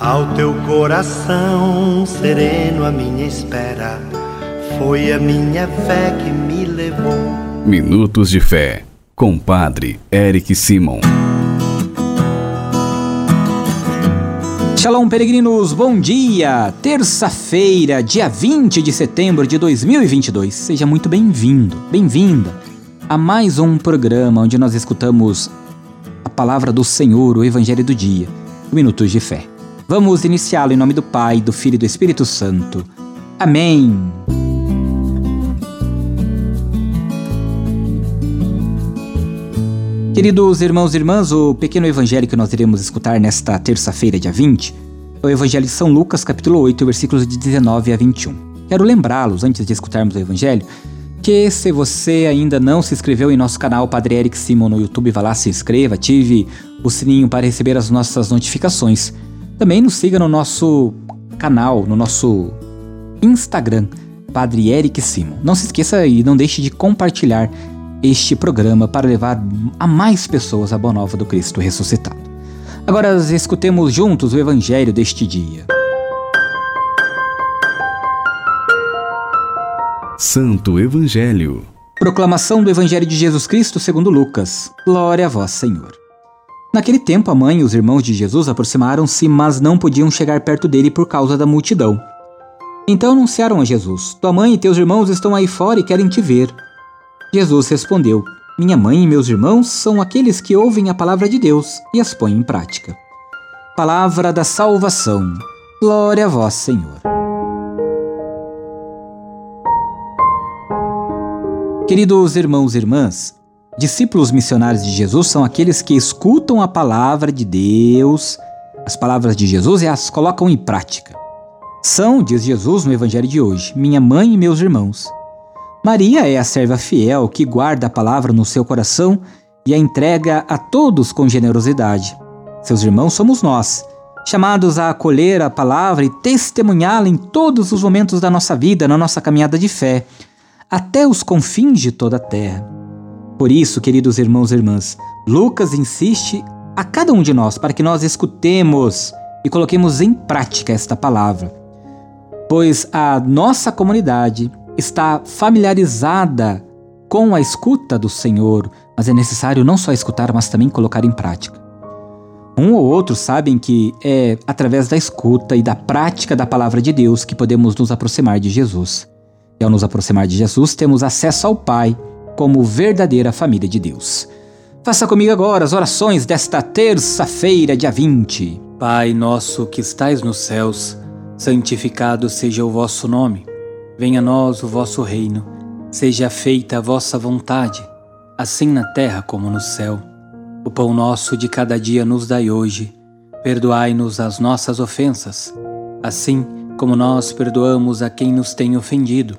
Ao teu coração sereno, a minha espera foi a minha fé que me levou. Minutos de Fé, com Padre Eric Simon. Shalom, peregrinos, bom dia! Terça-feira, dia 20 de setembro de 2022. Seja muito bem-vindo, bem-vinda a mais um programa onde nós escutamos a palavra do Senhor, o Evangelho do Dia, Minutos de Fé. Vamos iniciá-lo em nome do Pai, do Filho e do Espírito Santo. Amém. Queridos irmãos e irmãs, o pequeno evangelho que nós iremos escutar nesta terça-feira, dia 20, é o Evangelho de São Lucas, capítulo 8, versículos de 19 a 21. Quero lembrá-los, antes de escutarmos o evangelho, que se você ainda não se inscreveu em nosso canal Padre Eric Simon no YouTube, vá lá, se inscreva, ative o sininho para receber as nossas notificações. Também nos siga no nosso canal, no nosso Instagram, Padre Eric Simon. Não se esqueça e não deixe de compartilhar este programa para levar a mais pessoas a boa nova do Cristo ressuscitado. Agora escutemos juntos o evangelho deste dia. Santo Evangelho. Proclamação do Evangelho de Jesus Cristo segundo Lucas. Glória a vós, Senhor. Naquele tempo, a mãe e os irmãos de Jesus aproximaram-se, mas não podiam chegar perto dele por causa da multidão. Então anunciaram a Jesus: Tua mãe e teus irmãos estão aí fora e querem te ver. Jesus respondeu: Minha mãe e meus irmãos são aqueles que ouvem a palavra de Deus e as põem em prática. Palavra da salvação. Glória a vós, Senhor. Queridos irmãos e irmãs, Discípulos missionários de Jesus são aqueles que escutam a palavra de Deus, as palavras de Jesus e as colocam em prática. São, diz Jesus no Evangelho de hoje, minha mãe e meus irmãos. Maria é a serva fiel que guarda a palavra no seu coração e a entrega a todos com generosidade. Seus irmãos somos nós, chamados a acolher a palavra e testemunhá-la em todos os momentos da nossa vida, na nossa caminhada de fé, até os confins de toda a terra. Por isso, queridos irmãos e irmãs, Lucas insiste a cada um de nós para que nós escutemos e coloquemos em prática esta palavra, pois a nossa comunidade está familiarizada com a escuta do Senhor, mas é necessário não só escutar, mas também colocar em prática. Um ou outro sabem que é através da escuta e da prática da palavra de Deus que podemos nos aproximar de Jesus. E ao nos aproximar de Jesus, temos acesso ao Pai como verdadeira família de Deus. Faça comigo agora as orações desta terça-feira, dia 20. Pai nosso que estais nos céus, santificado seja o vosso nome. Venha a nós o vosso reino. Seja feita a vossa vontade, assim na terra como no céu. O pão nosso de cada dia nos dai hoje. Perdoai-nos as nossas ofensas, assim como nós perdoamos a quem nos tem ofendido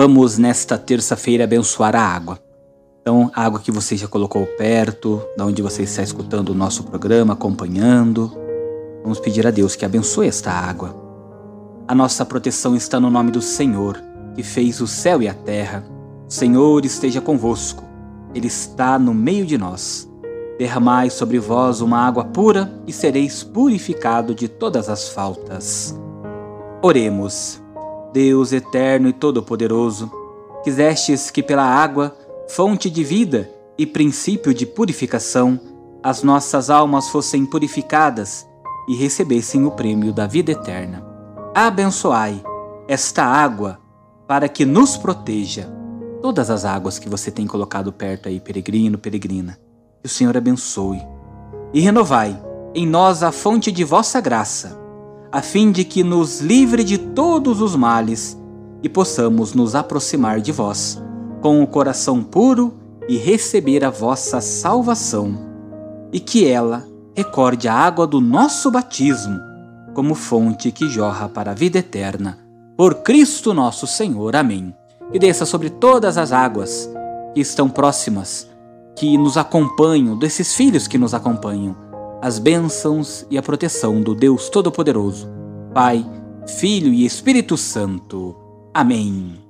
Vamos nesta terça-feira abençoar a água. Então, a água que você já colocou perto, da onde você está escutando o nosso programa, acompanhando. Vamos pedir a Deus que abençoe esta água. A nossa proteção está no nome do Senhor, que fez o céu e a terra. O Senhor esteja convosco. Ele está no meio de nós. Derramai sobre vós uma água pura e sereis purificado de todas as faltas. Oremos. Deus eterno e todo-poderoso, quisestes que pela água, fonte de vida e princípio de purificação, as nossas almas fossem purificadas e recebessem o prêmio da vida eterna. Abençoai esta água para que nos proteja. Todas as águas que você tem colocado perto aí, peregrino, peregrina, que o Senhor abençoe. E renovai em nós a fonte de vossa graça a fim de que nos livre de todos os males e possamos nos aproximar de vós, com o coração puro e receber a vossa salvação, e que ela recorde a água do nosso batismo como fonte que jorra para a vida eterna. Por Cristo nosso Senhor. Amém. E desça sobre todas as águas que estão próximas, que nos acompanham, desses filhos que nos acompanham, as bênçãos e a proteção do Deus Todo-Poderoso, Pai, Filho e Espírito Santo. Amém.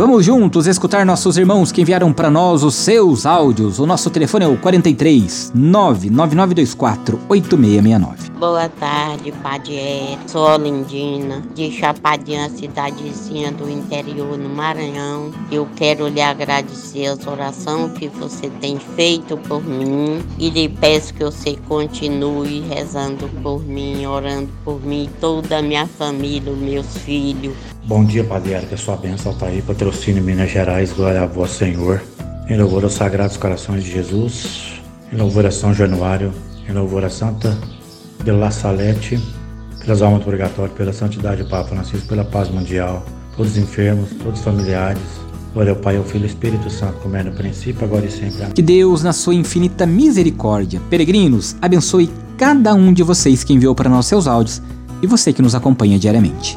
Vamos juntos escutar nossos irmãos que enviaram para nós os seus áudios. O nosso telefone é o 43 99924 8669. Boa tarde, Padre Sou Olindina, de Chapadinha, cidadezinha do interior no Maranhão. Eu quero lhe agradecer as orações que você tem feito por mim e lhe peço que você continue rezando por mim, orando por mim, toda a minha família, meus filhos. Bom dia, Padre que a sua bênção está aí, patrocínio Minas Gerais, glória a vós, Senhor. Em louvor aos Sagrados Corações de Jesus, em louvor a São Januário, em louvor a Santa de La Salete, pelas almas do purgatório, pela santidade do Papa Francisco, pela paz mundial, todos os enfermos, todos os familiares. Glória ao Pai, ao Filho e ao Espírito Santo, como é no princípio, agora e sempre. Que Deus, na sua infinita misericórdia, peregrinos, abençoe cada um de vocês que enviou para nós seus áudios e você que nos acompanha diariamente.